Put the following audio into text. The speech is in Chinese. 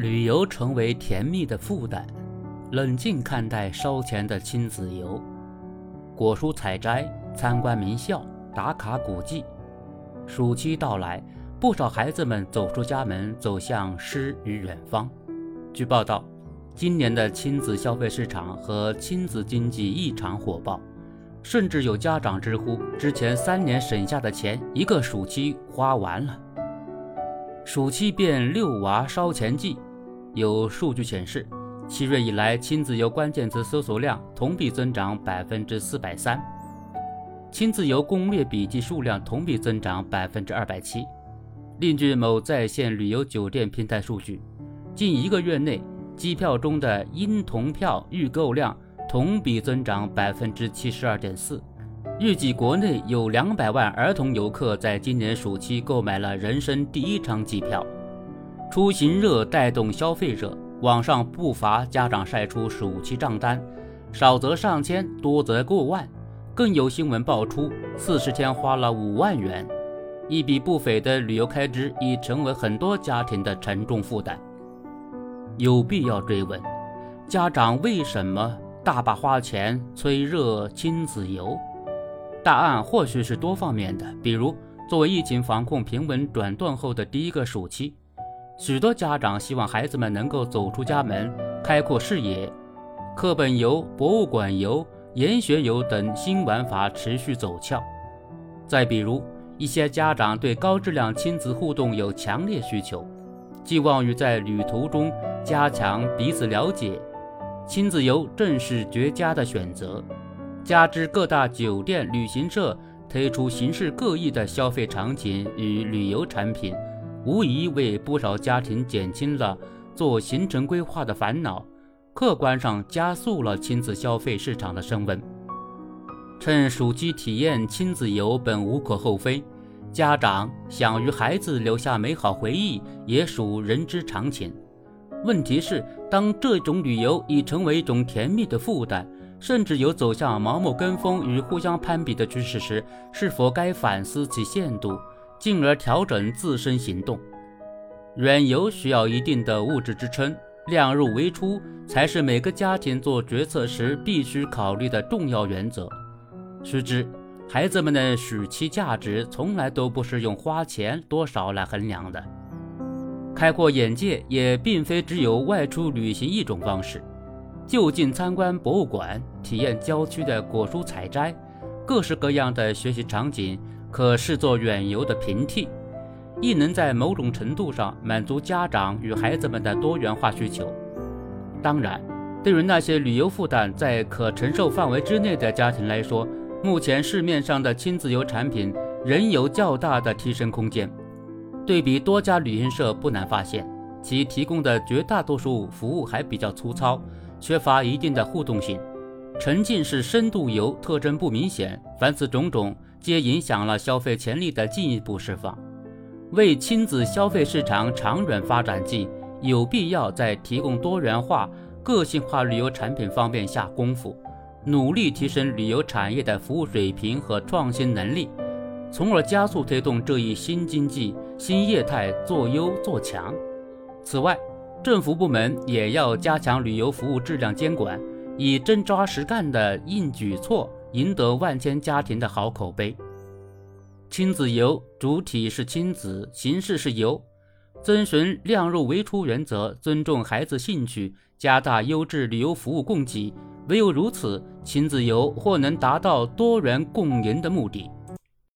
旅游成为甜蜜的负担，冷静看待烧钱的亲子游。果蔬采摘、参观名校、打卡古迹。暑期到来，不少孩子们走出家门，走向诗与远方。据报道，今年的亲子消费市场和亲子经济异常火爆，甚至有家长直呼，之前三年省下的钱，一个暑期花完了。暑期变六娃烧钱季，有数据显示，七月以来亲子游关键词搜索量同比增长百分之四百三，亲子游攻略笔记数量同比增长百分之二百七。另据某在线旅游酒店平台数据，近一个月内机票中的婴童票预购量同比增长百分之七十二点四。预计国内有两百万儿童游客在今年暑期购买了人生第一张机票。出行热带动消费热，网上不乏家长晒出暑期账单，少则上千，多则过万。更有新闻爆出，四十天花了五万元，一笔不菲的旅游开支已成为很多家庭的沉重负担。有必要追问，家长为什么大把花钱催热亲子游？答案或许是多方面的，比如作为疫情防控平稳转段后的第一个暑期，许多家长希望孩子们能够走出家门，开阔视野，课本游、博物馆游、研学游等新玩法持续走俏。再比如，一些家长对高质量亲子互动有强烈需求，寄望于在旅途中加强彼此了解，亲子游正是绝佳的选择。加之各大酒店、旅行社推出形式各异的消费场景与旅游产品，无疑为不少家庭减轻了做行程规划的烦恼，客观上加速了亲子消费市场的升温。趁暑期体验亲子游本无可厚非，家长想与孩子留下美好回忆也属人之常情。问题是，当这种旅游已成为一种甜蜜的负担。甚至有走向盲目跟风与互相攀比的趋势时，是否该反思其限度，进而调整自身行动？远游需要一定的物质支撑，量入为出才是每个家庭做决策时必须考虑的重要原则。须知，孩子们的暑期价值从来都不是用花钱多少来衡量的。开阔眼界也并非只有外出旅行一种方式。就近参观博物馆，体验郊区的果蔬采摘，各式各样的学习场景可视作远游的平替，亦能在某种程度上满足家长与孩子们的多元化需求。当然，对于那些旅游负担在可承受范围之内的家庭来说，目前市面上的亲子游产品仍有较大的提升空间。对比多家旅行社，不难发现，其提供的绝大多数服务还比较粗糙。缺乏一定的互动性，沉浸式深度游特征不明显，凡此种种皆影响了消费潜力的进一步释放。为亲子消费市场长远发展计，有必要在提供多元化、个性化旅游产品方面下功夫，努力提升旅游产业的服务水平和创新能力，从而加速推动这一新经济新业态做优做强。此外，政府部门也要加强旅游服务质量监管，以真抓实干的硬举措赢得万千家庭的好口碑。亲子游主体是亲子，形式是游，遵循量入为出原则，尊重孩子兴趣，加大优质旅游服务供给，唯有如此，亲子游或能达到多元共赢的目的。